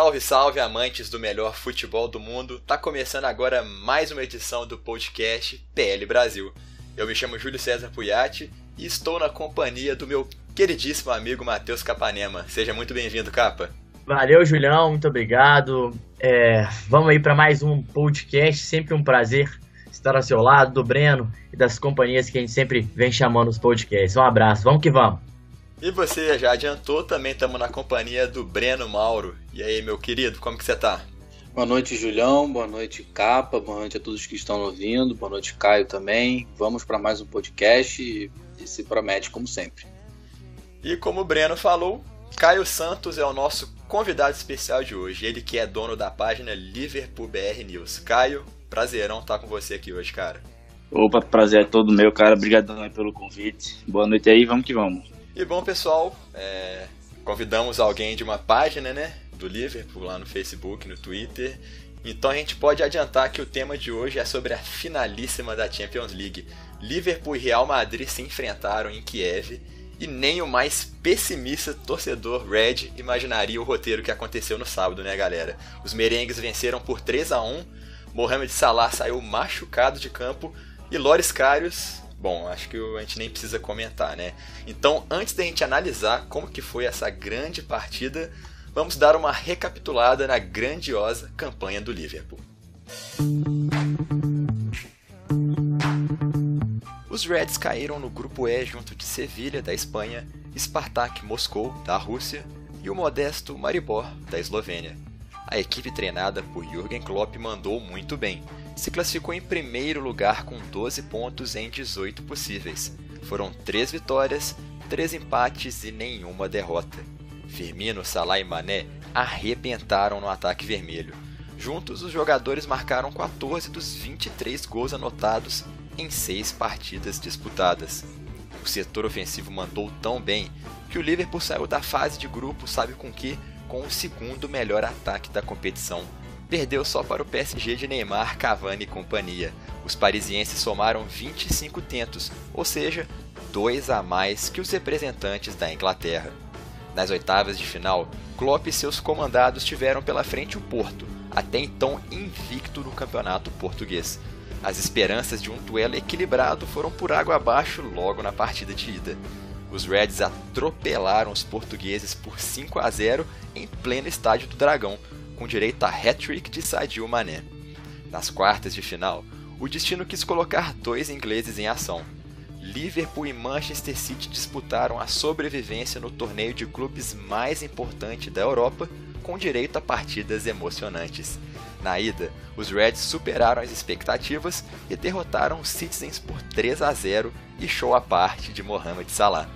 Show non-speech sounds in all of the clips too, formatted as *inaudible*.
Salve, salve, amantes do melhor futebol do mundo! Tá começando agora mais uma edição do podcast PL Brasil. Eu me chamo Júlio César Puyati e estou na companhia do meu queridíssimo amigo Matheus Capanema. Seja muito bem-vindo, Capa. Valeu, Julião, muito obrigado. É, vamos aí para mais um podcast. Sempre um prazer estar ao seu lado, do Breno e das companhias que a gente sempre vem chamando os podcasts. Um abraço, vamos que vamos. E você já adiantou, também estamos na companhia do Breno Mauro. E aí, meu querido, como que você tá? Boa noite, Julião. Boa noite, Capa. Boa noite a todos que estão ouvindo. Boa noite, Caio também. Vamos para mais um podcast e, e se promete, como sempre. E como o Breno falou, Caio Santos é o nosso convidado especial de hoje. Ele que é dono da página Liverpool BR News. Caio, prazerão estar com você aqui hoje, cara. Opa, prazer é todo meu, cara. Obrigadão pelo convite. Boa noite aí, vamos que vamos. E bom, pessoal, é, convidamos alguém de uma página, né, do Liverpool lá no Facebook, no Twitter. Então a gente pode adiantar que o tema de hoje é sobre a finalíssima da Champions League. Liverpool e Real Madrid se enfrentaram em Kiev e nem o mais pessimista torcedor Red imaginaria o roteiro que aconteceu no sábado, né, galera? Os merengues venceram por 3 a 1. Mohamed Salah saiu machucado de campo e Loris Karius Bom, acho que a gente nem precisa comentar, né? Então, antes da gente analisar como que foi essa grande partida, vamos dar uma recapitulada na grandiosa campanha do Liverpool. Os Reds caíram no grupo E junto de Sevilha, da Espanha, Spartak Moscou, da Rússia, e o modesto Maribor, da Eslovênia. A equipe treinada por Jürgen Klopp mandou muito bem. Se classificou em primeiro lugar com 12 pontos em 18 possíveis. Foram 3 vitórias, 3 empates e nenhuma derrota. Firmino, Salah e Mané arrebentaram no ataque vermelho. Juntos, os jogadores marcaram 14 dos 23 gols anotados em 6 partidas disputadas. O setor ofensivo mandou tão bem que o Liverpool saiu da fase de grupo, sabe com que? Com o segundo melhor ataque da competição. Perdeu só para o PSG de Neymar, Cavani e companhia. Os parisienses somaram 25 tentos, ou seja, dois a mais que os representantes da Inglaterra. Nas oitavas de final, Klopp e seus comandados tiveram pela frente o Porto, até então invicto no campeonato português. As esperanças de um duelo equilibrado foram por água abaixo logo na partida de ida. Os Reds atropelaram os portugueses por 5 a 0 em pleno estádio do Dragão, com direito a hat-trick de Sadio Mané. Nas quartas de final, o destino quis colocar dois ingleses em ação. Liverpool e Manchester City disputaram a sobrevivência no torneio de clubes mais importante da Europa, com direito a partidas emocionantes. Na ida, os Reds superaram as expectativas e derrotaram os Citizens por 3 a 0 e show à parte de Mohamed Salah.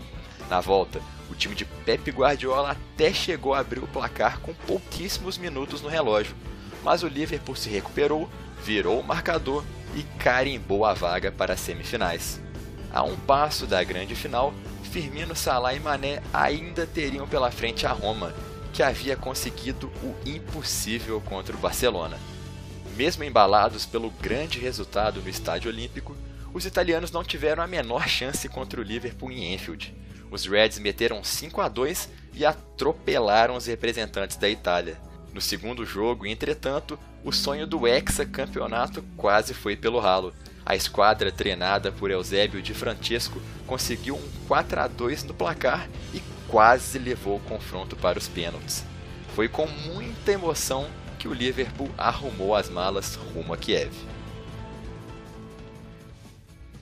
Na volta, o time de Pep Guardiola até chegou a abrir o placar com pouquíssimos minutos no relógio, mas o Liverpool se recuperou, virou o marcador e carimbou a vaga para as semifinais. A um passo da grande final, Firmino, Salah e Mané ainda teriam pela frente a Roma, que havia conseguido o impossível contra o Barcelona. Mesmo embalados pelo grande resultado no Estádio Olímpico, os italianos não tiveram a menor chance contra o Liverpool em Enfield. Os Reds meteram 5 a 2 e atropelaram os representantes da Itália. No segundo jogo, entretanto, o sonho do hexa-campeonato quase foi pelo ralo. A esquadra treinada por Eusébio de Francesco conseguiu um 4 a 2 no placar e quase levou o confronto para os pênaltis. Foi com muita emoção que o Liverpool arrumou as malas rumo a Kiev.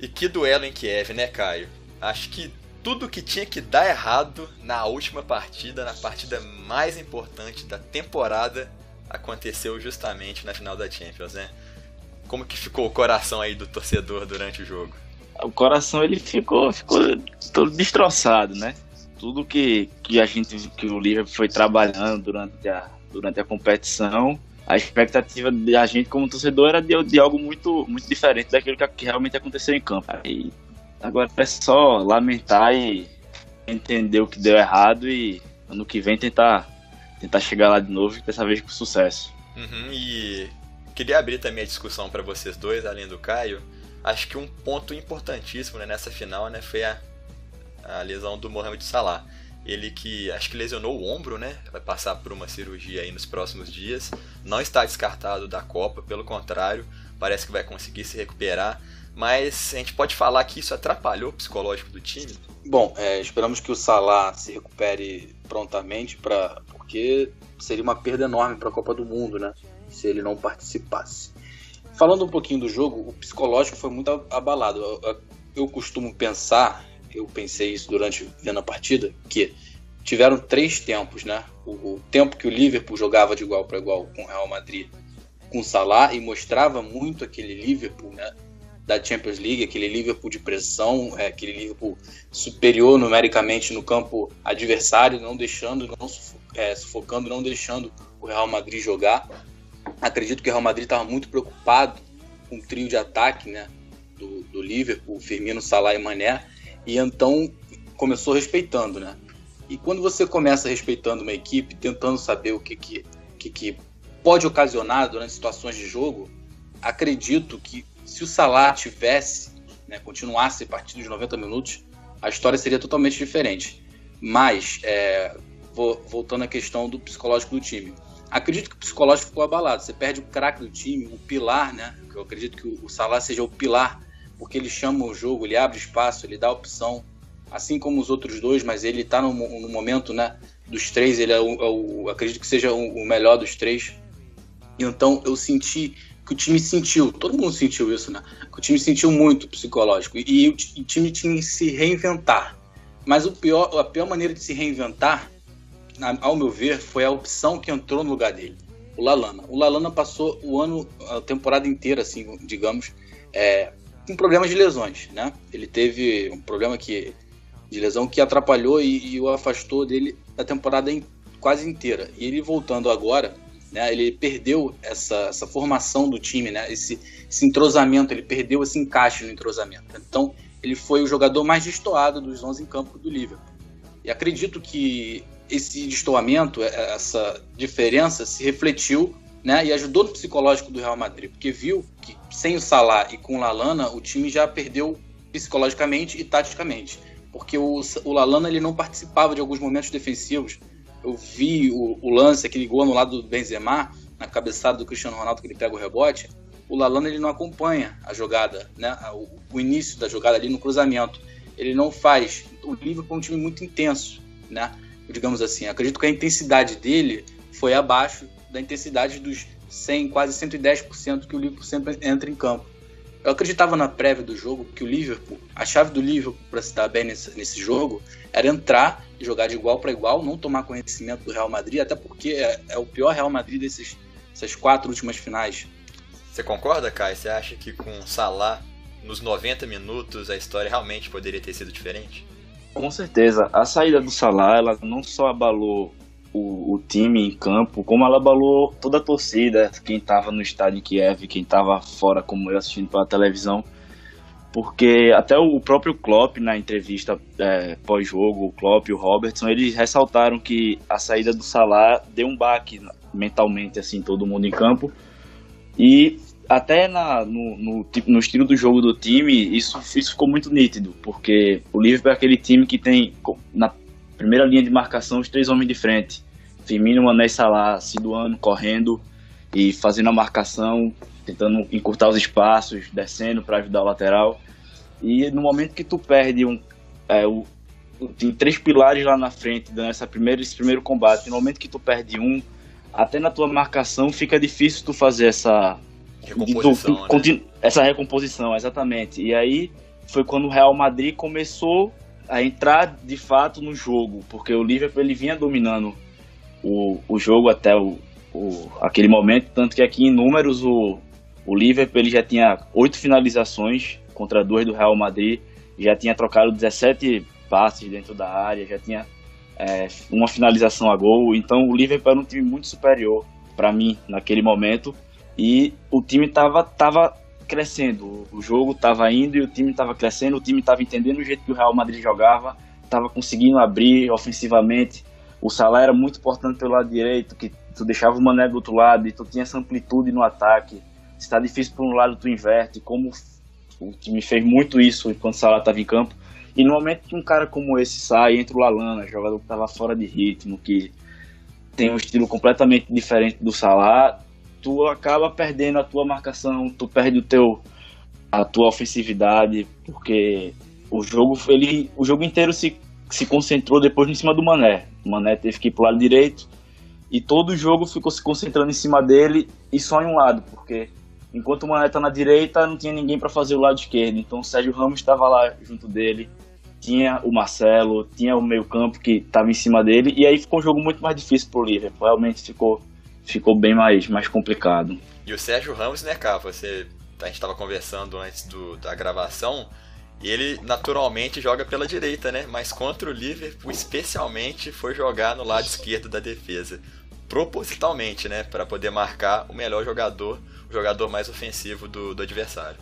E que duelo em Kiev, né, Caio? Acho que tudo que tinha que dar errado na última partida, na partida mais importante da temporada, aconteceu justamente na final da Champions, né? Como que ficou o coração aí do torcedor durante o jogo? O coração ele ficou, ficou todo destroçado, né? Tudo que, que a gente, que o Liverpool foi trabalhando durante a, durante a competição, a expectativa da gente como torcedor era de, de algo muito, muito diferente daquilo que, realmente aconteceu em campo. E agora é só lamentar e entender o que deu errado e ano que vem tentar, tentar chegar lá de novo e dessa vez com sucesso. Uhum, e queria abrir também a discussão para vocês dois, além do Caio. Acho que um ponto importantíssimo né, nessa final né, foi a, a lesão do Mohamed Salah. Ele que acho que lesionou o ombro, né? Vai passar por uma cirurgia aí nos próximos dias. Não está descartado da Copa, pelo contrário, parece que vai conseguir se recuperar. Mas a gente pode falar que isso atrapalhou o psicológico do time? Bom, é, esperamos que o Salah se recupere prontamente, pra, porque seria uma perda enorme para a Copa do Mundo, né? Se ele não participasse. Falando um pouquinho do jogo, o psicológico foi muito abalado. Eu, costumo pensar eu pensei isso durante vendo a partida, que tiveram três tempos, né? O, o tempo que o Liverpool jogava de igual para igual com o Real Madrid, com o Salah e mostrava muito aquele Liverpool, né? Da Champions League, aquele Liverpool de pressão, é, aquele Liverpool superior numericamente no campo adversário, não deixando, não é, sufocando, não deixando o Real Madrid jogar. Acredito que o Real Madrid estava muito preocupado com o trio de ataque, né? Do, do Liverpool, Firmino, Salah e Mané e então começou respeitando, né? E quando você começa respeitando uma equipe, tentando saber o que, que, que, que pode ocasionar durante situações de jogo, acredito que se o Salah tivesse, né, continuasse a partir dos 90 minutos, a história seria totalmente diferente. Mas, é, voltando à questão do psicológico do time, acredito que o psicológico ficou abalado. Você perde o craque do time, o pilar, né? Eu acredito que o Salah seja o pilar porque ele chama o jogo, ele abre espaço, ele dá opção, assim como os outros dois, mas ele está no, no, momento né, dos três, ele é o, é o acredito que seja o, o, melhor dos três. Então eu senti que o time sentiu, todo mundo sentiu isso, né? Que o time sentiu muito psicológico e, e o, o time tinha que se reinventar. Mas o pior, a pior maneira de se reinventar, ao meu ver, foi a opção que entrou no lugar dele, o Lalana. O Lalana passou o ano, a temporada inteira, assim, digamos, é, com problemas de lesões, né? Ele teve um problema que, de lesão que atrapalhou e, e o afastou dele da temporada em, quase inteira. E ele voltando agora, né? Ele perdeu essa, essa formação do time, né? Esse, esse entrosamento, ele perdeu esse encaixe no entrosamento. Então, ele foi o jogador mais destoado dos 11 em campo do Liverpool. E acredito que esse destoamento, essa diferença se refletiu né, e ajudou no psicológico do Real Madrid, porque viu que sem o Salah e com o Lalana, o time já perdeu psicologicamente e taticamente, porque o, o Lalana ele não participava de alguns momentos defensivos. Eu vi o, o lance, aquele gol no lado do Benzema, na cabeçada do Cristiano Ronaldo que ele pega o rebote, o Lalana ele não acompanha a jogada, né, o, o início da jogada ali no cruzamento. Ele não faz. O Liverpool é um time muito intenso, né? Digamos assim. Acredito que a intensidade dele foi abaixo da intensidade dos 100, quase 110% que o Liverpool sempre entra em campo. Eu acreditava na prévia do jogo que o Liverpool, a chave do Liverpool para se dar bem nesse, nesse jogo era entrar jogar de igual para igual, não tomar conhecimento do Real Madrid, até porque é, é o pior Real Madrid desses, dessas quatro últimas finais. Você concorda, Kai? Você acha que com Salah nos 90 minutos a história realmente poderia ter sido diferente? Com certeza. A saída do Salah, ela não só abalou o, o, time em campo, como ela abalou toda a torcida, quem estava no estádio em Kiev, quem estava fora, como eu assistindo pela televisão, porque até o próprio Klopp na entrevista é, pós-jogo, o Klopp e o Robertson, eles ressaltaram que a saída do Salah deu um baque mentalmente assim todo mundo em campo e até na, no, no, no, estilo do jogo do time isso, isso ficou muito nítido porque o Liverpool é aquele time que tem na Primeira linha de marcação, os três homens de frente. Firmino, Mané e Salah se doando, correndo e fazendo a marcação, tentando encurtar os espaços, descendo para ajudar o lateral. E no momento que tu perde um, é, o, tem três pilares lá na frente, dando essa primeira, esse primeiro combate. No momento que tu perde um, até na tua marcação fica difícil tu fazer essa recomposição, tu, né? essa recomposição, exatamente. E aí foi quando o Real Madrid começou a entrar de fato no jogo, porque o Liverpool ele vinha dominando o, o jogo até o, o, aquele momento, tanto que aqui em números o, o Liverpool ele já tinha oito finalizações contra duas do Real Madrid, já tinha trocado 17 passes dentro da área, já tinha é, uma finalização a gol, então o Liverpool era um time muito superior para mim naquele momento. E o time estava tava crescendo, o jogo estava indo e o time estava crescendo, o time estava entendendo o jeito que o Real Madrid jogava, estava conseguindo abrir ofensivamente, o Salah era muito importante pelo lado direito, que tu deixava o Mané do outro lado e tu tinha essa amplitude no ataque. Está difícil por um lado, tu inverte, como o time fez muito isso enquanto o Salah estava em campo. E no momento que um cara como esse sai, entra o Lalana, jogador que estava fora de ritmo, que tem um estilo completamente diferente do Salah, tu acaba perdendo a tua marcação, tu perde o teu a tua ofensividade, porque o jogo ele o jogo inteiro se, se concentrou depois em cima do Mané. O Mané teve que ir pro lado direito e todo o jogo ficou se concentrando em cima dele e só em um lado, porque enquanto o Mané tá na direita, não tinha ninguém para fazer o lado esquerdo. Então o Sérgio Ramos estava lá junto dele, tinha o Marcelo, tinha o meio-campo que estava em cima dele e aí ficou um jogo muito mais difícil pro Liverpool. Realmente ficou ficou bem mais, mais complicado. E o Sérgio Ramos, né, cara, você a gente estava conversando antes do, da gravação, e ele naturalmente joga pela direita, né? Mas contra o Liverpool, especialmente, foi jogar no lado esquerdo da defesa. Propositalmente, né? Para poder marcar o melhor jogador, jogador mais ofensivo do, do adversário.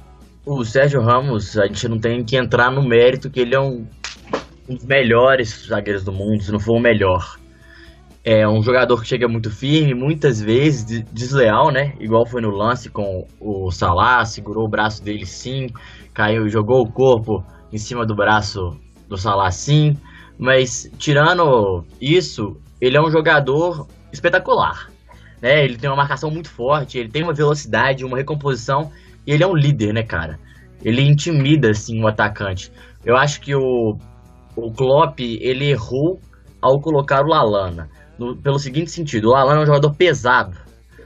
O Sérgio Ramos, a gente não tem que entrar no mérito que ele é um, um dos melhores zagueiros do mundo, se não for o melhor. É um jogador que chega muito firme, muitas vezes desleal, né? Igual foi no lance com o Salah, segurou o braço dele sim, caiu, jogou o corpo em cima do braço do Salah sim. Mas tirando isso, ele é um jogador espetacular. Né? Ele tem uma marcação muito forte, ele tem uma velocidade, uma recomposição e ele é um líder, né, cara? Ele intimida assim o atacante. Eu acho que o o Klopp ele errou ao colocar o Lalana no, pelo seguinte sentido: o Alan é um jogador pesado.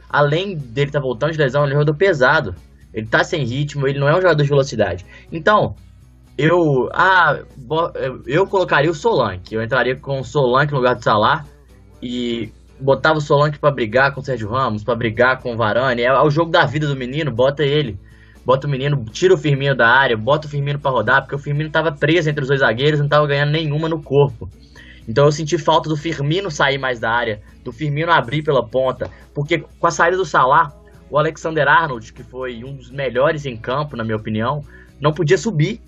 Além dele estar tá voltando de lesão, ele é um jogador pesado. Ele tá sem ritmo, ele não é um jogador de velocidade. Então, eu. Ah, eu colocaria o Solanke. Eu entraria com o Solanke no lugar do Salah e botava o Solanke para brigar com o Sérgio Ramos, para brigar com o Varane. É, é o jogo da vida do menino, bota ele. Bota o menino, tira o Firmino da área, bota o Firmino para rodar, porque o Firmino tava preso entre os dois zagueiros, não tava ganhando nenhuma no corpo. Então eu senti falta do Firmino sair mais da área, do Firmino abrir pela ponta, porque com a saída do Salah, o Alexander Arnold, que foi um dos melhores em campo, na minha opinião, não podia subir,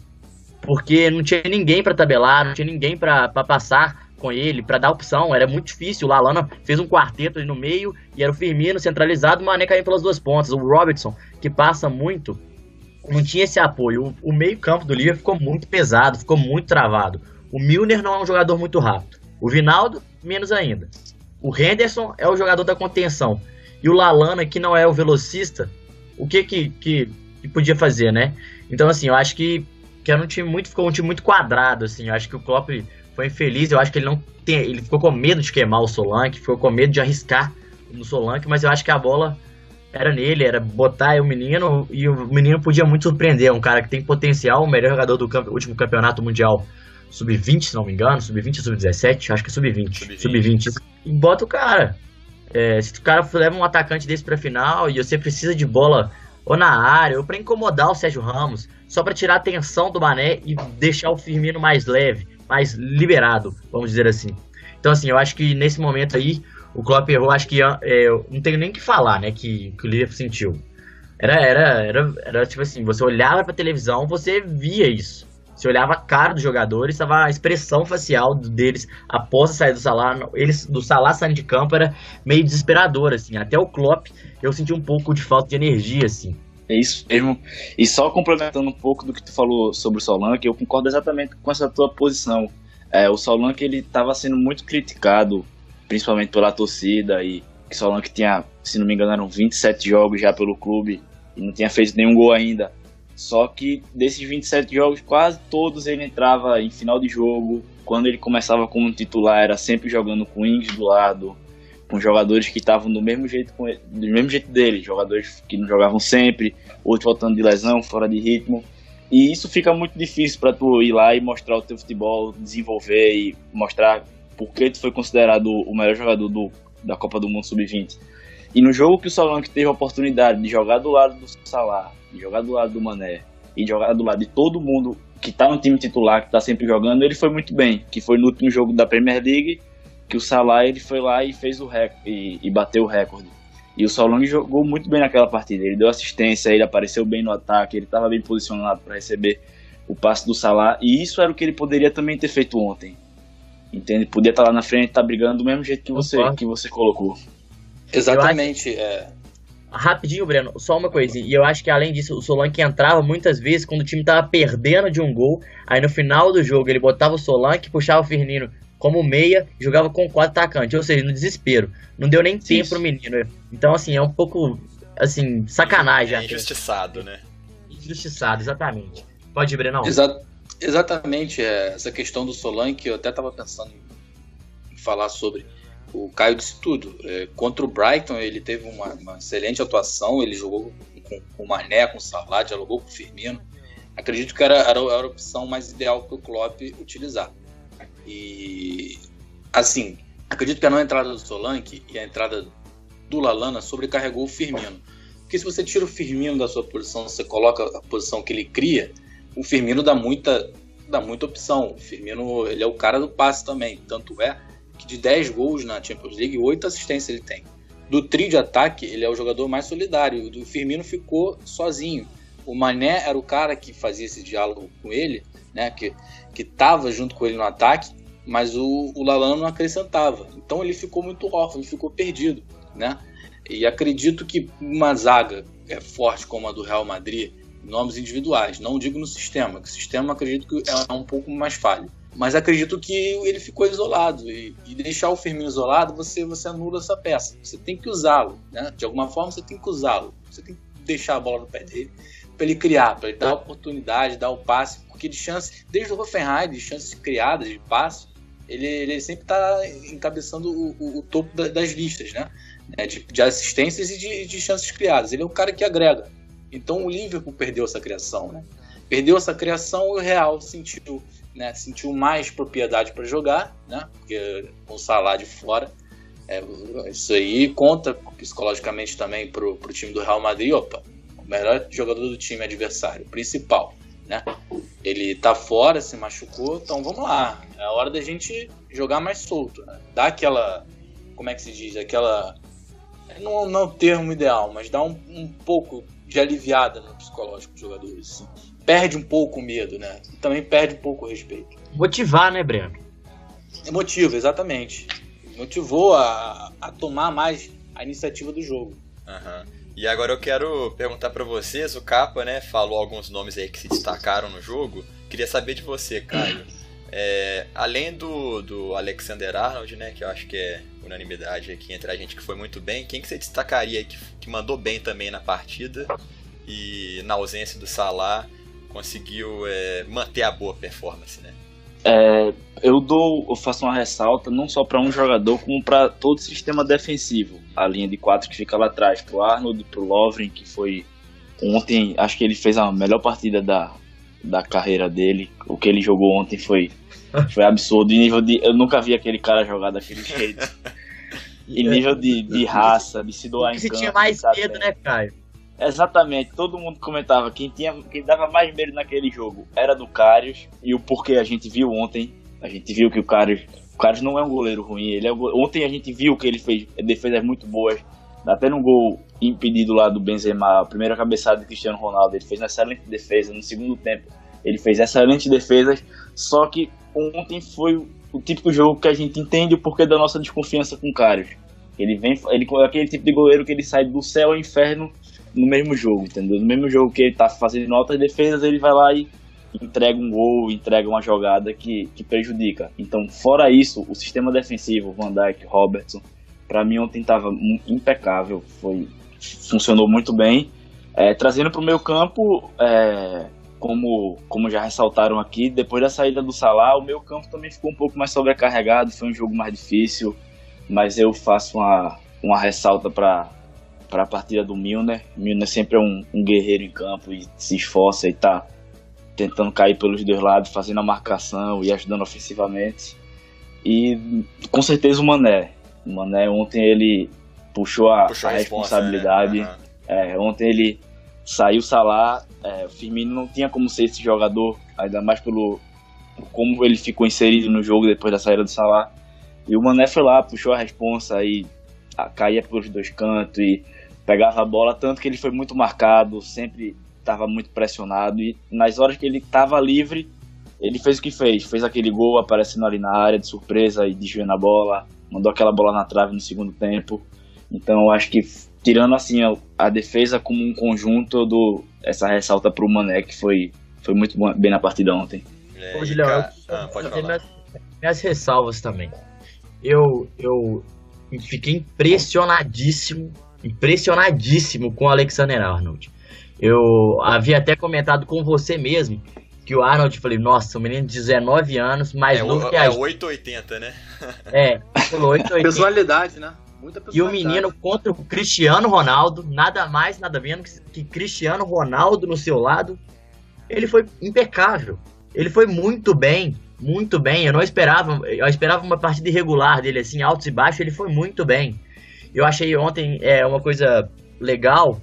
porque não tinha ninguém para tabelar, não tinha ninguém para passar com ele, para dar opção, era muito difícil. O Lalana fez um quarteto ali no meio e era o Firmino centralizado, o Mané caindo pelas duas pontas. O Robertson, que passa muito, não tinha esse apoio. O, o meio-campo do Liverpool ficou muito pesado, ficou muito travado. O Milner não é um jogador muito rápido. O Vinaldo, menos ainda. O Henderson é o jogador da contenção. E o Lalana, que não é o velocista, o que que, que, que podia fazer, né? Então, assim, eu acho que, que era um time muito, ficou um time muito quadrado, assim. Eu acho que o Klopp foi infeliz. Eu acho que ele não tem, ele ficou com medo de queimar o Solanke, ficou com medo de arriscar no Solanke, mas eu acho que a bola era nele, era botar o menino e o menino podia muito surpreender. Um cara que tem potencial, o melhor jogador do campo, último campeonato mundial sub-20, se não me engano, sub-20 ou sub-17, acho que é sub-20. Sub-20. Sub e bota o cara. É, se o cara leva um atacante desse pra final e você precisa de bola ou na área, ou para incomodar o Sérgio Ramos, só para tirar a atenção do Mané e deixar o Firmino mais leve, mais liberado, vamos dizer assim. Então, assim, eu acho que nesse momento aí, o Klopp errou, acho que é, não tenho nem que falar, né, que, que o Liverpool sentiu. Era, era, era, era tipo assim, você olhava pra televisão, você via isso. Você olhava a cara dos jogadores, estava a expressão facial deles após a saída do Salah, eles do Salah saindo de campo era meio desesperador assim. Até o Klopp eu senti um pouco de falta de energia assim. É isso mesmo. E só complementando um pouco do que tu falou sobre o Solanke, eu concordo exatamente com essa tua posição. É, o Solanke ele estava sendo muito criticado, principalmente pela torcida e que o Solanke tinha, se não me engano, eram 27 jogos já pelo clube e não tinha feito nenhum gol ainda. Só que desses 27 jogos, quase todos ele entrava em final de jogo. Quando ele começava como titular, era sempre jogando com Ings do lado, com jogadores que estavam do mesmo jeito ele, do mesmo jeito dele, jogadores que não jogavam sempre, outros voltando de lesão, fora de ritmo. E isso fica muito difícil para tu ir lá e mostrar o teu futebol, desenvolver e mostrar por que tu foi considerado o melhor jogador do, da Copa do Mundo Sub-20. E no jogo que o Solanke teve a oportunidade de jogar do lado do Salah, de jogar do lado do Mané e de jogar do lado de todo mundo que tá no time titular, que tá sempre jogando, ele foi muito bem. Que foi no último jogo da Premier League que o Salah ele foi lá e fez o recorde e, e bateu o recorde. E o Solanke jogou muito bem naquela partida. Ele deu assistência, ele apareceu bem no ataque, ele estava bem posicionado para receber o passe do Salah. E isso era o que ele poderia também ter feito ontem. Entende? Podia estar tá lá na frente, estar tá brigando do mesmo jeito que você, que você colocou. Exatamente. Acho... É. Rapidinho, Breno, só uma coisinha. E eu acho que além disso, o Solanke entrava muitas vezes quando o time estava perdendo de um gol. Aí no final do jogo ele botava o Solanke, puxava o Firmino como meia, jogava com quatro atacantes, ou seja, no desespero. Não deu nem tempo pro menino. Então, assim, é um pouco, assim, sacanagem. É injustiçado, né? Injustiçado, exatamente. Pode ir, Brenão. Exa exatamente, é, essa questão do Solanke, eu até estava pensando em falar sobre. O Caio disse tudo. É, contra o Brighton, ele teve uma, uma excelente atuação, ele jogou com, com o Mané, com o Salah, dialogou com o Firmino. Acredito que era, era, era a opção mais ideal para o Klopp utilizar. E assim, acredito que a não entrada do Solanke e a entrada do Lalana sobrecarregou o Firmino. Porque se você tira o Firmino da sua posição, você coloca a posição que ele cria, o Firmino dá muita, dá muita opção. O Firmino ele é o cara do passe também. Tanto é que de 10 gols na Champions League, 8 assistências ele tem. Do trio de ataque, ele é o jogador mais solidário. O Firmino ficou sozinho. O Mané era o cara que fazia esse diálogo com ele, né? Que que estava junto com ele no ataque, mas o, o Lalana não acrescentava. Então ele ficou muito órfão, ele ficou perdido, né? E acredito que uma zaga é forte como a do Real Madrid, nomes individuais, não digo no sistema, que o sistema acredito que é um pouco mais falho. Mas acredito que ele ficou isolado e, e deixar o Firmino isolado, você você anula essa peça. Você tem que usá-lo, né? De alguma forma você tem que usá-lo. Você tem que deixar a bola no pé dele para ele criar, para ele dar oportunidade, dar o passe, porque de chance, desde o Hoffenheim, de chances criadas, de passe, ele, ele sempre está encabeçando o, o, o topo da, das listas, né? É, de, de, assistências e de, de, chances criadas. Ele é o cara que agrega. Então o Liverpool perdeu essa criação, né? Perdeu essa criação e o Real sentiu, né? Sentiu mais propriedade para jogar, né? Porque com o Salah de fora, é, isso aí conta psicologicamente também para o time do Real Madrid. Opa, melhor jogador do time adversário, principal, né? Ele tá fora, se machucou, então vamos lá. É a hora da gente jogar mais solto, né? Dá aquela, como é que se diz, aquela não, não é o termo ideal, mas dá um, um pouco de aliviada no psicológico dos jogadores. Assim. Perde um pouco o medo, né? E também perde um pouco o respeito. Motivar, né, Breno? Motiva, exatamente. Motivou a, a tomar mais a iniciativa do jogo. Uhum. E agora eu quero perguntar para vocês, o Capa, né, falou alguns nomes aí que se destacaram no jogo. Queria saber de você, Caio. É, além do, do Alexander Arnold, né, que eu acho que é unanimidade aqui entre a gente que foi muito bem, quem que você destacaria que, que mandou bem também na partida e na ausência do Salah conseguiu é, manter a boa performance, né? É, eu dou, eu faço uma ressalta não só para um jogador, como para todo o sistema defensivo. A linha de quatro que fica lá atrás, pro Arnold, pro Lovren, que foi ontem, acho que ele fez a melhor partida da, da carreira dele. O que ele jogou ontem foi, *laughs* foi absurdo. Em nível de, eu nunca vi aquele cara jogar daquele jeito. *laughs* em nível de, de raça, de se doar em campo. Você tinha mais medo, né, Caio? Exatamente, todo mundo comentava quem tinha quem dava mais medo naquele jogo era do Karius e o porquê a gente viu ontem, a gente viu que o Karius, o não é um goleiro ruim, ele é ontem a gente viu que ele fez defesas muito boas, até no gol impedido lá do Benzema, a primeira cabeçada do Cristiano Ronaldo, ele fez uma excelente defesa no segundo tempo, ele fez excelentes defesas, só que ontem foi o típico jogo que a gente entende o porquê da nossa desconfiança com o Karius. Ele vem, ele é aquele tipo de goleiro que ele sai do céu ao inferno no mesmo jogo, entendeu? No mesmo jogo que ele tá fazendo altas defesas, ele vai lá e entrega um gol, entrega uma jogada que, que prejudica. Então, fora isso, o sistema defensivo, Van Dijk, Robertson, para mim ontem estava impecável, foi funcionou muito bem. É, trazendo para o meu campo, é, como, como já ressaltaram aqui, depois da saída do Salah, o meu campo também ficou um pouco mais sobrecarregado, foi um jogo mais difícil, mas eu faço uma, uma ressalta para para a partida do Milner. Milner sempre é um, um, guerreiro em campo e se esforça e tá, tentando cair pelos dois lados, fazendo a marcação e ajudando ofensivamente. E com certeza o Mané. O Mané ontem ele puxou a, puxou a, a responsabilidade. Né? Uhum. É, ontem ele saiu Salah, é, o Firmino não tinha como ser esse jogador, ainda mais pelo como ele ficou inserido no jogo depois da saída do Salah. E o Mané foi lá, puxou a responsa e a, caía pelos dois cantos e pegava a bola, tanto que ele foi muito marcado, sempre estava muito pressionado e nas horas que ele estava livre, ele fez o que fez, fez aquele gol aparecendo ali na área de surpresa e desviando a bola, mandou aquela bola na trave no segundo tempo. Então eu acho que tirando assim a, a defesa como um conjunto do essa ressalta para o Mané que foi foi muito bem na partida ontem. É, Ô, Julião, eu, ah, pode falar. Minhas, minhas ressalvas também. Eu eu fiquei impressionadíssimo, impressionadíssimo com o Alexander Arnold. Eu havia até comentado com você mesmo que o Arnold, falei, nossa, um menino de 19 anos, mais é, novo que a É 880, né? É, 880. Personalidade, né? Muita e o menino contra o Cristiano Ronaldo, nada mais, nada menos que Cristiano Ronaldo no seu lado. Ele foi impecável. Ele foi muito bem, muito bem. Eu não esperava, eu esperava uma partida irregular dele, assim, altos e baixos. Ele foi muito bem. Eu achei ontem é, uma coisa legal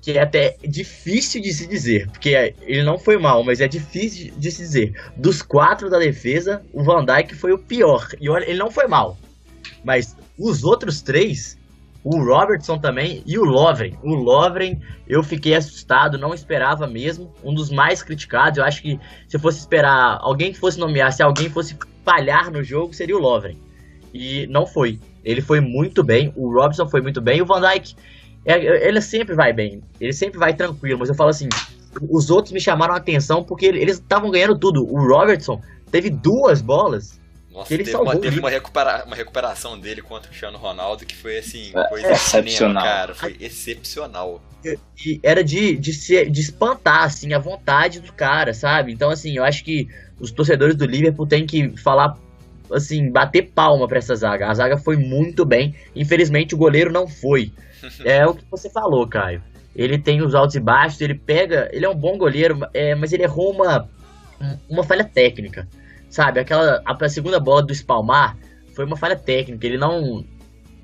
que é até difícil de se dizer, porque ele não foi mal, mas é difícil de se dizer. Dos quatro da defesa, o Van Dijk foi o pior. E olha, ele não foi mal, mas os outros três, o Robertson também e o Lovren. O Lovren, eu fiquei assustado, não esperava mesmo. Um dos mais criticados. Eu acho que se eu fosse esperar alguém que fosse nomear, se alguém fosse falhar no jogo, seria o Lovren. E não foi. Ele foi muito bem, o Robson foi muito bem, o Van Dijk, é, ele sempre vai bem, ele sempre vai tranquilo, mas eu falo assim, os outros me chamaram a atenção porque eles estavam ganhando tudo. O Robertson teve duas bolas nossa, ele teve, uma, teve uma, recupera uma, recuperação dele contra o Cristiano Ronaldo que foi assim, é, coisa é, excepcional, cara. Foi excepcional. E, e era de, de, se, de espantar, assim, a vontade do cara, sabe? Então, assim, eu acho que os torcedores do Liverpool têm que falar, assim, bater palma para essa zaga. A zaga foi muito bem. Infelizmente, o goleiro não foi. *laughs* É o que você falou, Caio. Ele tem os altos e baixos, ele pega. Ele é um bom goleiro, é, mas ele errou uma, uma falha técnica. Sabe, aquela a, segunda bola do espalmar foi uma falha técnica. Ele não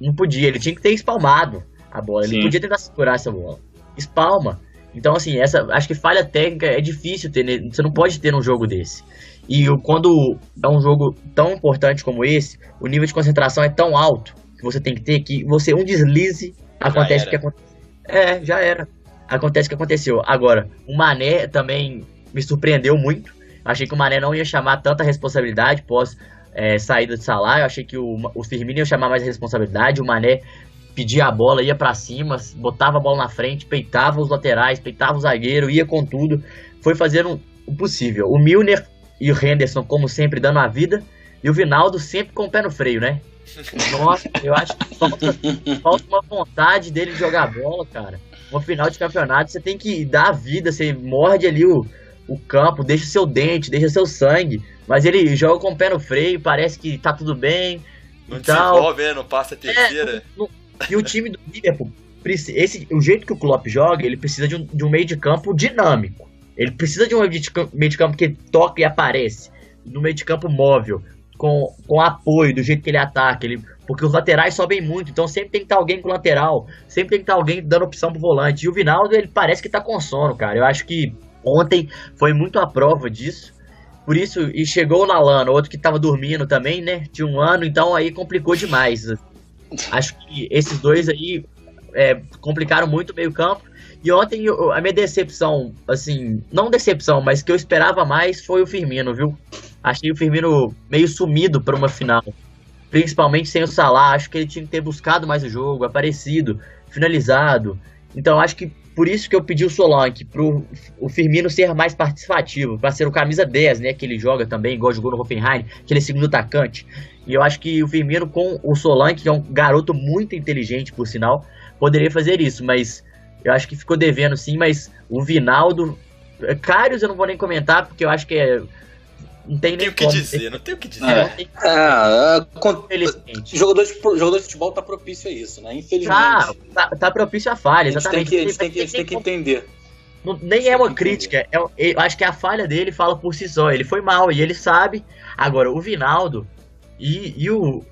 não podia, ele tinha que ter espalmado a bola. Ele Sim. podia tentar segurar essa bola. Espalma. Então, assim, essa acho que falha técnica é difícil ter, né? você não pode ter num jogo desse. E quando é um jogo tão importante como esse, o nível de concentração é tão alto que você tem que ter que você um deslize acontece o que aconteceu. É, já era. Acontece o que aconteceu. Agora, o Mané também me surpreendeu muito. Achei que o Mané não ia chamar tanta responsabilidade pós é, saída de. Eu achei que o, o Firmino ia chamar mais responsabilidade. O Mané pedia a bola, ia para cima, botava a bola na frente, peitava os laterais, peitava o zagueiro, ia com tudo. Foi fazendo o possível. O Milner e o Henderson, como sempre, dando a vida. E o Vinaldo sempre com o pé no freio, né? Nossa, eu acho que falta, falta uma vontade dele de jogar bola, cara. Uma final de campeonato, você tem que dar a vida, você morde ali o, o campo, deixa seu dente, deixa seu sangue. Mas ele joga com o pé no freio, parece que tá tudo bem. Não desenvolve, né? Não passa a terceira. É, e o time do Liverpool, esse, o jeito que o Klopp joga, ele precisa de um, de um meio de campo dinâmico. Ele precisa de um meio de campo, que toca e aparece. No meio de campo móvel, com, com apoio, do jeito que ele ataca. Ele, porque os laterais sobem muito, então sempre tem que estar alguém com lateral, sempre tem que estar alguém dando opção pro volante. E o Vinaldo, ele parece que tá com sono, cara. Eu acho que Ontem foi muito a prova disso. Por isso, e chegou o Nalano, outro que estava dormindo também, né? De um ano, então aí complicou demais. Acho que esses dois aí é, complicaram muito o meio-campo. E ontem a minha decepção, assim, não decepção, mas que eu esperava mais foi o Firmino, viu? Achei o Firmino meio sumido para uma final. Principalmente sem o Salah. Acho que ele tinha que ter buscado mais o jogo, aparecido, finalizado. Então acho que por isso que eu pedi o Solanke, pro o Firmino ser mais participativo, para ser o camisa 10, né, que ele joga também, igual jogou no Hoffenheim, que ele é segundo atacante. E eu acho que o Firmino com o Solanke, que é um garoto muito inteligente, por sinal, poderia fazer isso, mas eu acho que ficou devendo sim, mas o Vinaldo, Cários eu não vou nem comentar, porque eu acho que é não tem nem o que dizer, não tem o que dizer. É, é, é, jogador, de, jogador de futebol tá propício a isso, né? Infelizmente. Tá, tá, tá propício a falha, exatamente. A gente tem que, a gente tem que, a gente tem que entender. não, nem é uma crítica, é, eu acho que a falha dele fala por si só. Ele foi mal e ele sabe. Agora, o Vinaldo e, e o.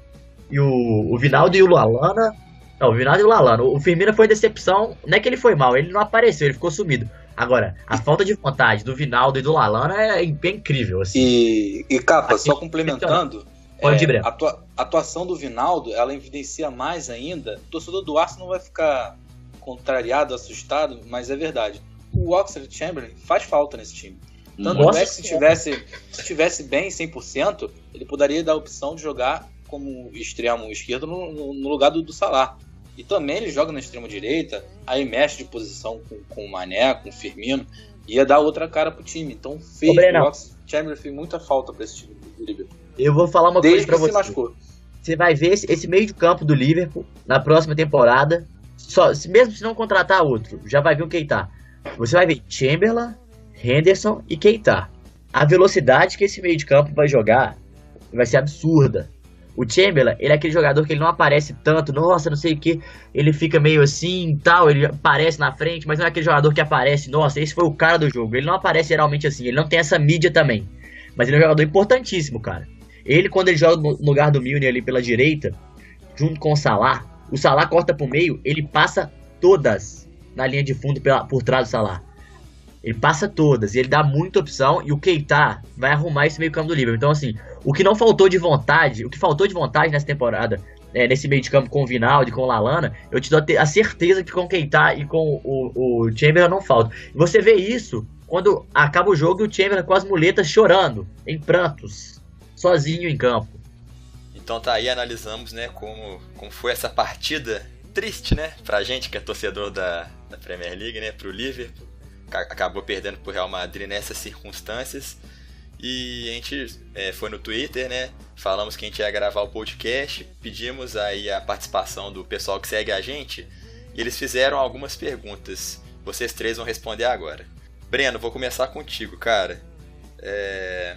E o, o Vinaldo e o Lalana. Não, o Vinaldo e o Lalana. O Firmino foi decepção. Não é que ele foi mal, ele não apareceu, ele ficou sumido. Agora, a falta de vontade do Vinaldo e do Lalana é, é incrível. Assim. E, e capa, só complementando. Pode é, a atua, atuação do Vinaldo, ela evidencia mais ainda. O torcedor do Arsenal não vai ficar contrariado, assustado, mas é verdade. O Oxford Chamberlain faz falta nesse time. Tanto Nossa é que se tivesse, se tivesse bem 100%, ele poderia dar a opção de jogar como extremo esquerdo no, no, lugar do, do Salah. E também ele joga na extrema direita, aí mexe de posição com, com o Mané, com o Firmino, ia dar outra cara pro time. Então fez, o Oxford Chamberlain fez muita falta para esse time do Liverpool. Eu vou falar uma Desde coisa pra você. Você vai ver esse, esse meio de campo do Liverpool na próxima temporada só, mesmo se não contratar outro, já vai ver o Keita. Você vai ver Chamberlain, Henderson e Keita. A velocidade que esse meio de campo vai jogar vai ser absurda. O Chamberlain, ele é aquele jogador que ele não aparece tanto, nossa, não sei o que, ele fica meio assim tal, ele aparece na frente, mas não é aquele jogador que aparece, nossa, esse foi o cara do jogo. Ele não aparece geralmente assim, ele não tem essa mídia também. Mas ele é um jogador importantíssimo, cara. Ele, quando ele joga no lugar do Milner ali pela direita, junto com o Salah, o Salah corta pro meio, ele passa todas na linha de fundo pela, por trás do Salah. Ele passa todas e ele dá muita opção e o Keita vai arrumar esse meio campo do Liverpool. Então, assim, o que não faltou de vontade, o que faltou de vontade nessa temporada, é, nesse meio de campo com o Vinaldi, com o Lalana, eu te dou a certeza que com o Keita e com o, o Chamberlain não falta. Você vê isso quando acaba o jogo e o Chamberlain com as muletas chorando, em prantos, sozinho em campo. Então tá aí, analisamos, né, como, como foi essa partida triste, né, pra gente que é torcedor da, da Premier League, né, pro Liverpool. Acabou perdendo pro Real Madrid nessas circunstâncias. E a gente é, foi no Twitter, né? Falamos que a gente ia gravar o podcast, pedimos aí a participação do pessoal que segue a gente e eles fizeram algumas perguntas. Vocês três vão responder agora. Breno, vou começar contigo, cara. É...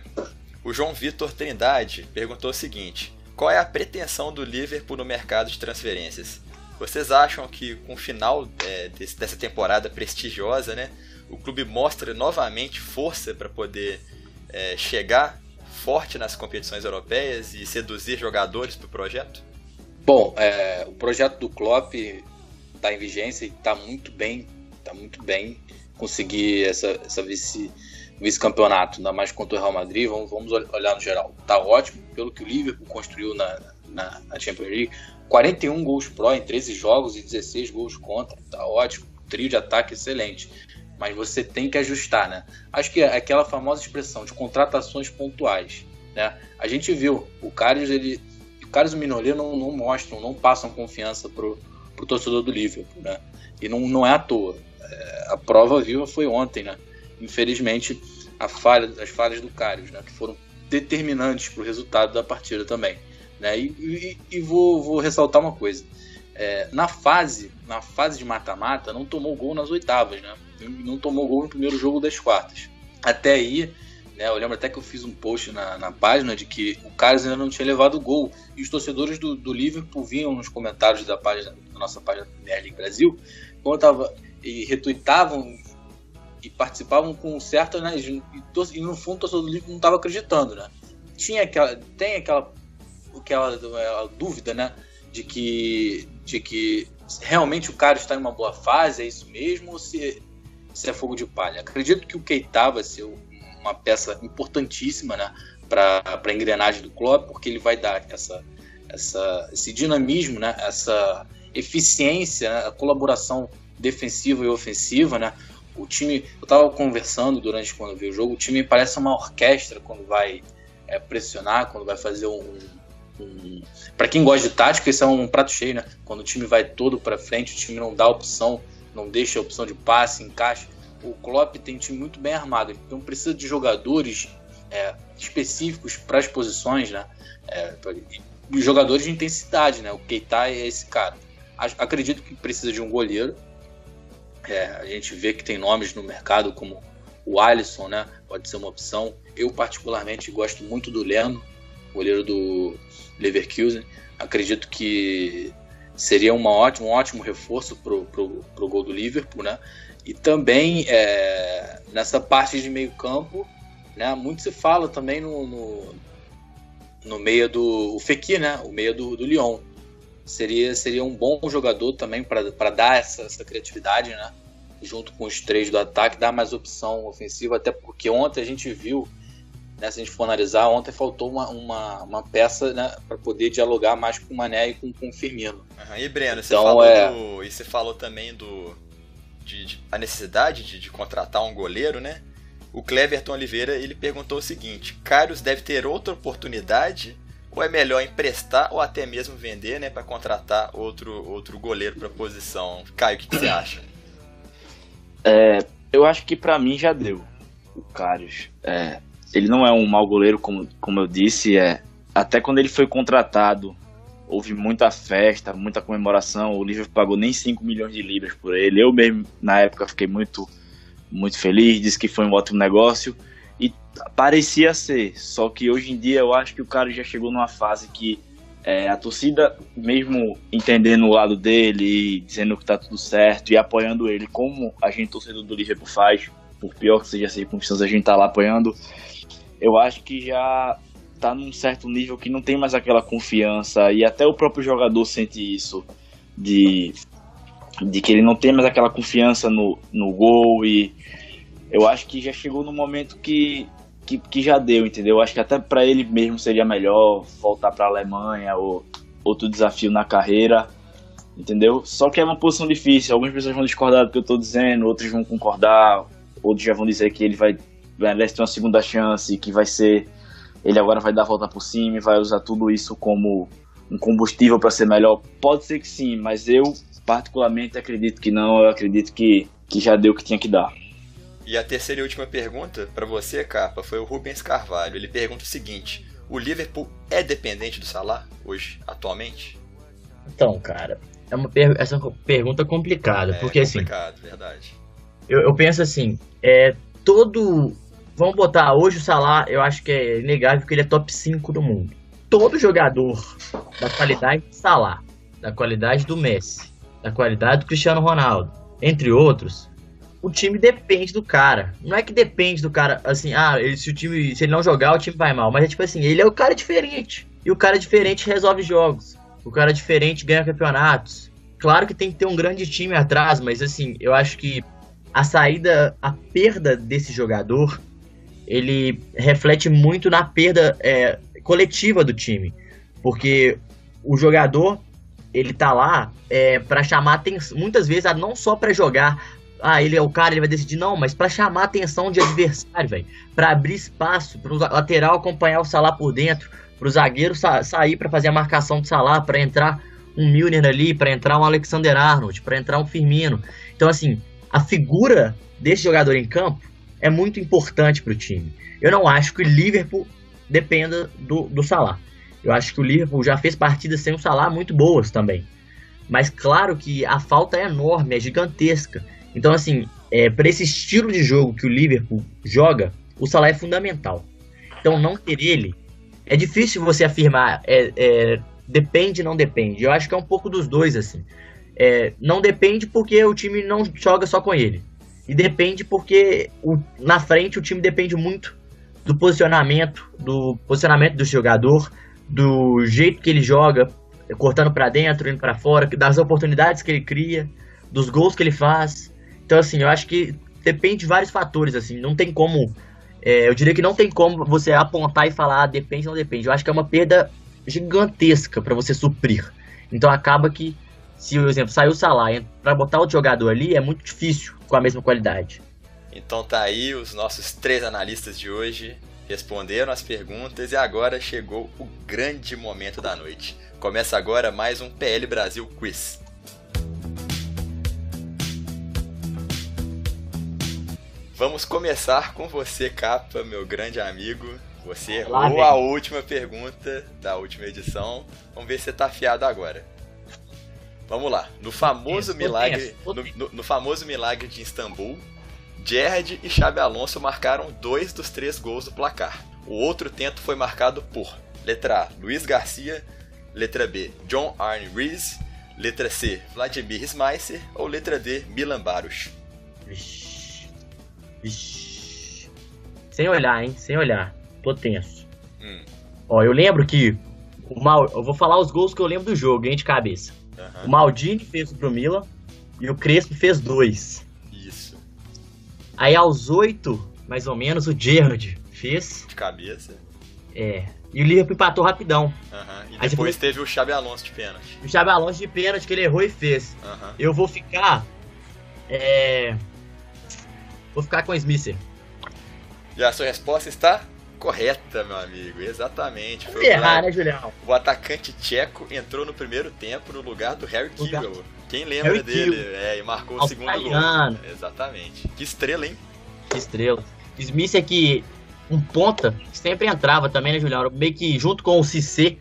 O João Vitor Trindade perguntou o seguinte: qual é a pretensão do Liverpool no mercado de transferências? Vocês acham que com o final é, desse, dessa temporada prestigiosa, né, o clube mostra novamente força para poder é, chegar forte nas competições europeias e seduzir jogadores para o projeto? Bom, é, o projeto do Klopp está em vigência e está muito bem, está muito bem conseguir essa, essa vice vice-campeonato, ainda mais contra o Real Madrid, vamos, vamos olhar no geral. Tá ótimo, pelo que o Liverpool construiu na, na, na Champions League. 41 gols pró em 13 jogos e 16 gols contra. Tá ótimo. Trio de ataque excelente. Mas você tem que ajustar, né? Acho que é aquela famosa expressão de contratações pontuais. Né? A gente viu, o Carlos, ele. O Carlos Minoleiro não, não mostram, não passam confiança pro, pro torcedor do Liverpool, né? E não, não é à toa. É, a prova viva foi ontem, né? infelizmente, a falha, as falhas do Karius, né, que foram determinantes para o resultado da partida também. Né? E, e, e vou, vou, ressaltar uma coisa. É, na fase na fase de mata-mata, não tomou gol nas oitavas, né? Não tomou gol no primeiro jogo das quartas. Até aí, né, eu lembro até que eu fiz um post na, na página de que o Carlos ainda não tinha levado gol. E os torcedores do, do Liverpool vinham nos comentários da página da nossa página Premier League Brasil, quando tava, e retuitavam e participavam com certa, né, e, e no fundo o torcedor do Liverpool não estava acreditando, né? Tinha aquela, tem aquela, aquela, aquela dúvida, né, de que, de que realmente o cara está em uma boa fase, é isso mesmo, ou se, se é fogo de palha. Acredito que o Keita vai ser uma peça importantíssima, né, para a engrenagem do clube, porque ele vai dar essa, essa, esse dinamismo, né, essa eficiência, né, a colaboração defensiva e ofensiva, né, o time, eu tava conversando durante quando vi o jogo, o time parece uma orquestra quando vai é, pressionar, quando vai fazer um. um... para quem gosta de tática, isso é um prato cheio, né? Quando o time vai todo para frente, o time não dá opção, não deixa a opção de passe, encaixe. O Klopp tem um time muito bem armado, então precisa de jogadores é, específicos para as posições, né? É, jogadores de intensidade, né? O Keita é esse cara. Acredito que precisa de um goleiro, é, a gente vê que tem nomes no mercado como o Alisson, né? Pode ser uma opção. Eu, particularmente, gosto muito do Leno, goleiro do Leverkusen. Acredito que seria uma ótima, um ótimo reforço pro, pro gol do Liverpool, né? E também é, nessa parte de meio campo, né, muito se fala também no, no, no meio do o Fekir, né, o meio do, do Lyon. Seria, seria um bom jogador também para dar essa, essa criatividade, né? junto com os três do ataque, dar mais opção ofensiva, até porque ontem a gente viu, né, se a gente for analisar, ontem faltou uma, uma, uma peça né, para poder dialogar mais com o Mané e com, com o Firmino. Uhum. E Breno, você, então, falou é... do, e você falou também do de, de a necessidade de, de, contratar um goleiro, né? O Cleverton Oliveira ele perguntou o seguinte: Carlos deve ter outra oportunidade ou é melhor emprestar ou até mesmo vender, né, para contratar outro outro goleiro para posição? Caio, o que, que você acha? É, eu acho que para mim já deu. O Karius. É, ele não é um mau goleiro, como, como eu disse. É, até quando ele foi contratado, houve muita festa, muita comemoração. O Liverpool pagou nem 5 milhões de libras por ele. Eu mesmo, na época, fiquei muito, muito feliz. Disse que foi um ótimo negócio. E parecia ser. Só que hoje em dia eu acho que o cara já chegou numa fase que é, a torcida, mesmo entendendo o lado dele, dizendo que tá tudo certo e apoiando ele, como a gente, torcedor do Liverpool, faz, por pior que seja a circunstância, a gente tá lá apoiando, eu acho que já tá num certo nível que não tem mais aquela confiança e até o próprio jogador sente isso, de, de que ele não tem mais aquela confiança no, no gol e eu acho que já chegou no momento que que, que já deu, entendeu? Acho que até para ele mesmo seria melhor voltar para a Alemanha ou outro desafio na carreira, entendeu? Só que é uma posição difícil. Algumas pessoas vão discordar do que eu estou dizendo, outros vão concordar, outros já vão dizer que ele vai merece ter uma segunda chance, que vai ser ele agora vai dar a volta por cima e vai usar tudo isso como um combustível para ser melhor. Pode ser que sim, mas eu particularmente acredito que não. Eu acredito que, que já deu o que tinha que dar. E a terceira e última pergunta para você, Capa, foi o Rubens Carvalho. Ele pergunta o seguinte: o Liverpool é dependente do Salah hoje, atualmente? Então, cara, é uma per essa é uma pergunta complicada, é, porque assim, complicado, assim, verdade. Eu, eu, penso assim, é todo vamos botar hoje o Salah, eu acho que é inegável que ele é top 5 do mundo. Todo jogador da qualidade do Salah, da qualidade do Messi, da qualidade do Cristiano Ronaldo, entre outros, o time depende do cara. Não é que depende do cara, assim, ah, ele, se o time, se ele não jogar, o time vai mal. Mas é tipo assim, ele é o cara diferente. E o cara diferente resolve jogos. O cara diferente ganha campeonatos. Claro que tem que ter um grande time atrás, mas assim, eu acho que a saída, a perda desse jogador, ele reflete muito na perda é, coletiva do time. Porque o jogador, ele tá lá é, para chamar atenção, muitas vezes, não só para jogar, ah, ele é o cara, ele vai decidir. Não, mas para chamar atenção de adversário, velho. Pra abrir espaço, pro lateral acompanhar o Salah por dentro, pro zagueiro sa sair para fazer a marcação do Salah, para entrar um Milner ali, para entrar um Alexander Arnold, para entrar um Firmino. Então, assim, a figura desse jogador em campo é muito importante pro time. Eu não acho que o Liverpool dependa do, do Salah. Eu acho que o Liverpool já fez partidas sem o Salah muito boas também. Mas claro que a falta é enorme, é gigantesca. Então, assim, é, para esse estilo de jogo que o Liverpool joga, o Salah é fundamental. Então, não ter ele é difícil você afirmar é, é, depende, não depende. Eu acho que é um pouco dos dois assim. É, não depende porque o time não joga só com ele. E depende porque o, na frente o time depende muito do posicionamento, do posicionamento do jogador, do jeito que ele joga, cortando para dentro, indo para fora, das oportunidades que ele cria, dos gols que ele faz. Então, assim, eu acho que depende de vários fatores, assim, não tem como. É, eu diria que não tem como você apontar e falar, ah, depende ou não depende. Eu acho que é uma perda gigantesca para você suprir. Então acaba que, se, por exemplo, saiu o Salah, para botar outro jogador ali é muito difícil com a mesma qualidade. Então tá aí os nossos três analistas de hoje responderam as perguntas e agora chegou o grande momento da noite. Começa agora mais um PL Brasil Quiz. Vamos começar com você, Capa, meu grande amigo. Você errou a última pergunta da última edição. Vamos ver se você tá afiado agora. Vamos lá. No famoso milagre, no, no, no, famoso milagre de Istambul, Gerrard e Xabi Alonso marcaram dois dos três gols do placar. O outro tento foi marcado por letra A, Luiz Garcia, letra B, John Arne Rees, letra C, Vladimir Smeisser ou letra D, Milan Baros. Vixe. Sem olhar, hein? Sem olhar. Tô tenso. Hum. Ó, eu lembro que. O Mal... Eu vou falar os gols que eu lembro do jogo, hein, de cabeça. Aham. O Maldini fez pro Milan e o Crespo fez dois. Isso. Aí aos oito, mais ou menos, o Gerrard fez. De cabeça. É. E o Liverpool empatou rapidão. Aham. E Aí depois depois- teve o Xabi Alonso de pênalti. O Xabi Alonso de pênalti que ele errou e fez. Aham. Eu vou ficar. É. Vou ficar com o Smither. E a sua resposta está correta, meu amigo. Exatamente. Foi errar, né, Julião? O atacante tcheco entrou no primeiro tempo no lugar do Harry Kewell. Quem lembra Harry dele? É, e marcou o segundo gol. Exatamente. Que estrela, hein? Que estrela. Smith é que um ponta sempre entrava também, né, Julião? Meio que junto com o Cissé,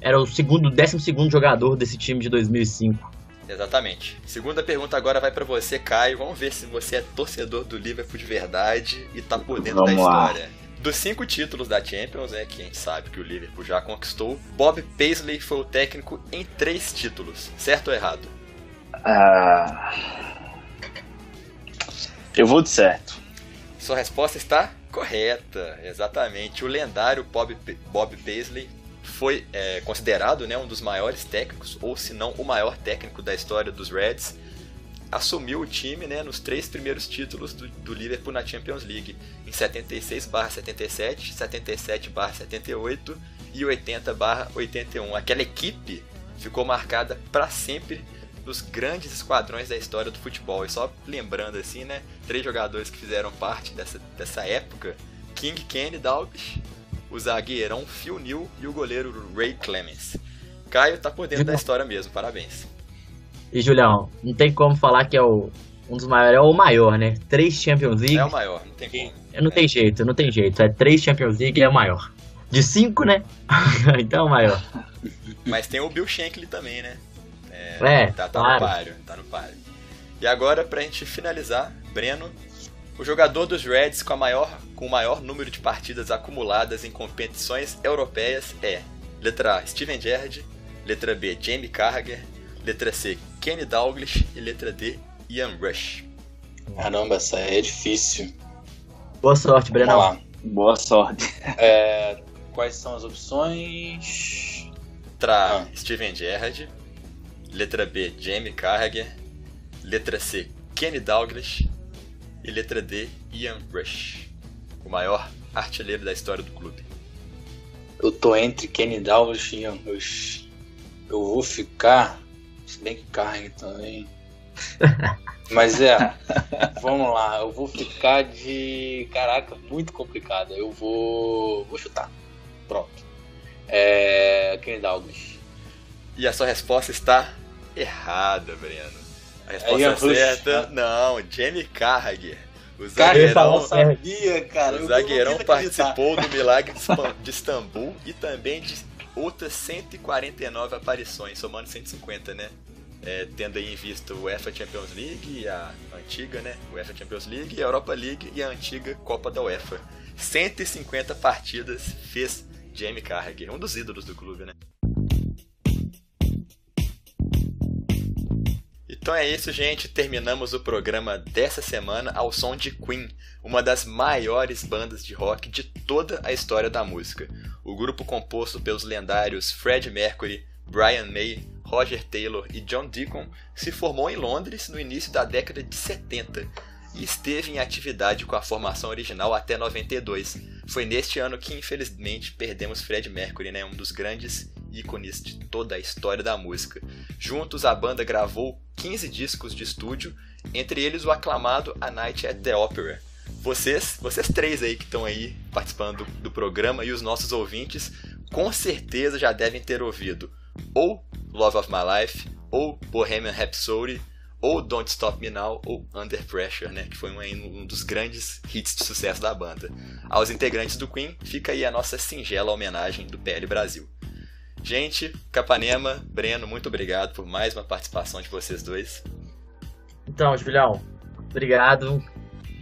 era o segundo, décimo segundo jogador desse time de 2005. Exatamente. Segunda pergunta agora vai pra você, Caio. Vamos ver se você é torcedor do Liverpool de verdade e tá por dentro Vamos da lá. Dos cinco títulos da Champions, é que a gente sabe que o Liverpool já conquistou, Bob Paisley foi o técnico em três títulos. Certo ou errado? Ah, eu vou de certo. Sua resposta está correta, exatamente. O lendário Bob, Bob Paisley foi é, considerado né, um dos maiores técnicos, ou se não o maior técnico da história dos Reds. Assumiu o time né, nos três primeiros títulos do, do Liverpool na Champions League, em 76/77, 77/78 e 80/81. Aquela equipe ficou marcada para sempre dos grandes esquadrões da história do futebol. E só lembrando assim, né, três jogadores que fizeram parte dessa, dessa época: King Kenny Dalglish, o zagueirão Phil Neal e o goleiro Ray Clemens. Caio tá por dentro da história mesmo, parabéns. E, Julião, não tem como falar que é o, um dos maiores, é o maior, né? Três Champions League. É o maior, não tem como. Não tem jeito, não tem jeito. É três Champions League e é o maior. De cinco, né? *laughs* então é o maior. Mas tem o Bill Shankly também, né? É, Tá, tá claro. no páreo, tá no páreo. E agora, pra gente finalizar, Breno, o jogador dos Reds com, a maior, com o maior número de partidas acumuladas em competições europeias é letra A, Steven Gerrard, letra B, Jamie Carragher, letra C, Kenny Dalglish e letra D, Ian Rush. Caramba, essa aí é difícil. Boa sorte, Brenão. Vamos lá. Boa sorte. É, quais são as opções? Letra A, Ah. Steven Gerrard, letra B, Jamie Carragher, letra C, Kenny Dalglish e letra D, Ian Rush, o maior artilheiro da história do clube. Eu tô entre Kenny Dalglish e Ian Rush. Eu vou ficar. Se bem que Carne também. Mas é, vamos lá. Eu vou ficar de. Caraca, muito complicado. Eu vou. Vou chutar. Pronto. É. Kenny Dalglish. E a sua resposta está errada, Breno. A resposta Ian Rush, certa, né? não, Jamie Carragher. O Cara, zagueirão, certo. sabia, cara. o zagueirão participou do milagre de Istambul e também de outras 149 aparições, somando 150, né? É, tendo aí em vista o UEFA Champions League, a antiga, né? UEFA Champions League, a Europa League e a antiga Copa da UEFA. 150 partidas fez Jamie Carragher, um dos ídolos do clube, né? Então é isso, gente. Terminamos o programa dessa semana ao som de Queen, uma das maiores bandas de rock de toda a história da música. O grupo composto pelos lendários Fred Mercury, Brian May, Roger Taylor e John Deacon se formou em Londres no início da década de 70 e esteve em atividade com a formação original até 92. Foi neste ano que infelizmente perdemos Fred Mercury, né, um dos grandes ícones de toda a história da música. Juntos a banda gravou 15 discos de estúdio, entre eles o aclamado A Night at the Opera. Vocês, vocês três aí que estão aí participando do, do programa e os nossos ouvintes, com certeza já devem ter ouvido ou Love of My Life, ou Bohemian Rhapsody, ou Don't Stop Me Now, ou Under Pressure, né, que foi um, um dos grandes hits de sucesso da banda. Aos integrantes do Queen, fica aí a nossa singela homenagem do PL Brasil. Gente, Capanema, Breno, muito obrigado por mais uma participação de vocês dois. Então, Julião, obrigado.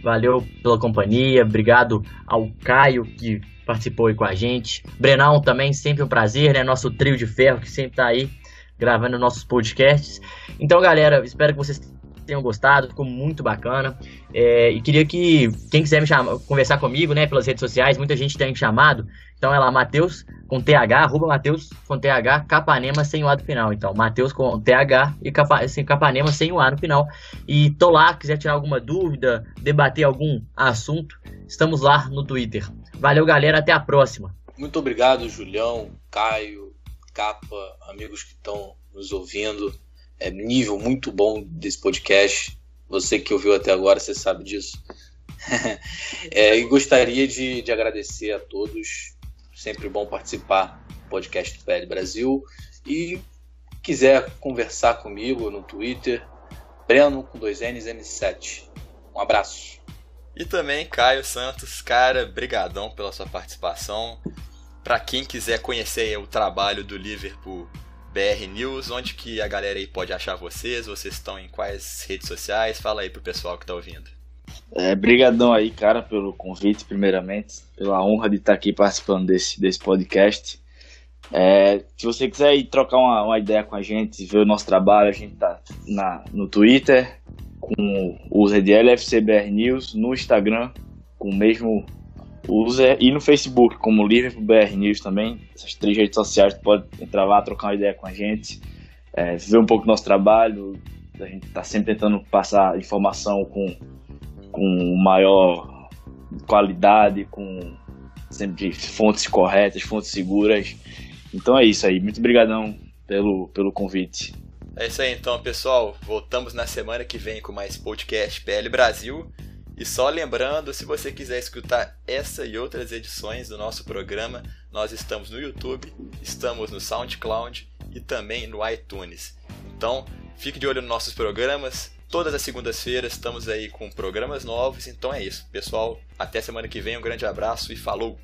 Valeu pela companhia. Obrigado ao Caio que participou aí com a gente. Brenão também, sempre um prazer, né? Nosso trio de ferro que sempre tá aí gravando nossos podcasts. Então, galera, espero que vocês tenham gostado, ficou muito bacana. É, e queria que quem quiser me chamar, conversar comigo, né, pelas redes sociais, muita gente tem chamado. Então é lá, Matheus com TH, arroba Matheus com TH, Capanema sem o A no final. Então, Matheus com TH e Capa, sem Capanema sem o A no final. E tô lá, quiser tirar alguma dúvida, debater algum assunto, estamos lá no Twitter. Valeu, galera, até a próxima. Muito obrigado, Julião, Caio, Capa, amigos que estão nos ouvindo. É nível muito bom desse podcast. Você que ouviu até agora, você sabe disso. *laughs* é, e gostaria de, de agradecer a todos. Sempre bom participar do podcast do PL Brasil. E quiser conversar comigo no Twitter, Breno com dois N's N7. Um abraço. E também Caio Santos, cara, brigadão pela sua participação. Para quem quiser conhecer o trabalho do Liverpool BR News, onde que a galera aí pode achar vocês? Vocês estão em quais redes sociais? Fala aí pro pessoal que tá ouvindo. É, brigadão aí, cara, pelo convite, primeiramente, pela honra de estar aqui participando desse, desse podcast. É, se você quiser ir trocar uma, uma, ideia com a gente, ver o nosso trabalho, a gente tá na, no Twitter com o ZDL FCBR News, no Instagram com o mesmo usa e no Facebook, como Liverpool BR News também. Essas três redes sociais, tu pode entrar lá, trocar uma ideia com a gente, é, ver um pouco do nosso trabalho. A gente está sempre tentando passar informação com, com maior qualidade, com sempre fontes corretas, fontes seguras. Então é isso aí. Muito obrigadão pelo, pelo convite. É isso aí então, pessoal. Voltamos na semana que vem com mais podcast PL Brasil. E só lembrando, se você quiser escutar essa e outras edições do nosso programa, nós estamos no YouTube, estamos no SoundCloud e também no iTunes. Então, fique de olho nos nossos programas. Todas as segundas-feiras estamos aí com programas novos. Então é isso, pessoal. Até semana que vem. Um grande abraço e falou!